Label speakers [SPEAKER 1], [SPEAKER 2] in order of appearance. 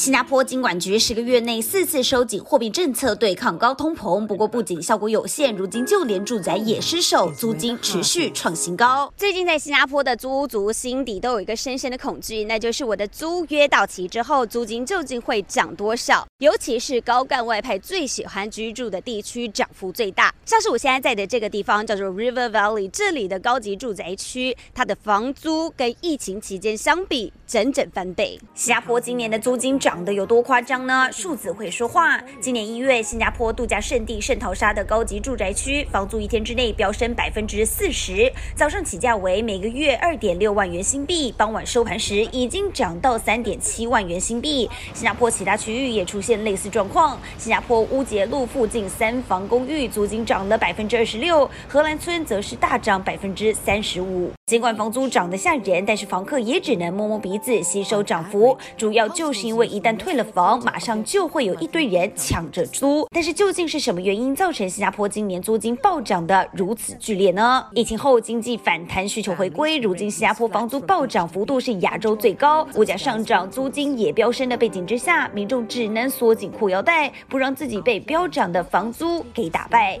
[SPEAKER 1] 新加坡金管局十个月内四次收紧货币政策对抗高通膨，不过不仅效果有限，如今就连住宅也失守，租金持续创新高。最近在新加坡的租屋族心底都有一个深深的恐惧，那就是我的租约到期之后，租金究竟会涨多少？尤其是高干外派最喜欢居住的地区，涨幅最大。像是我现在在的这个地方叫做 River Valley，这里的高级住宅区，它的房租跟疫情期间相比，整整翻倍。新加坡今年的租金。涨涨得有多夸张呢？数字会说话。今年一月，新加坡度假胜地圣淘沙的高级住宅区房租一天之内飙升百分之四十，早上起价为每个月二点六万元新币，傍晚收盘时已经涨到三点七万元新币。新加坡其他区域也出现类似状况。新加坡乌节路附近三房公寓租金涨了百分之二十六，荷兰村则是大涨百分之三十五。尽管房租涨得吓人，但是房客也只能摸摸鼻子吸收涨幅，主要就是因为。一旦退了房，马上就会有一堆人抢着租。但是究竟是什么原因造成新加坡今年租金暴涨的如此剧烈呢？疫情后经济反弹，需求回归，如今新加坡房租暴涨幅度是亚洲最高，物价上涨，租金也飙升的背景之下，民众只能缩紧裤腰带，不让自己被飙涨的房租给打败。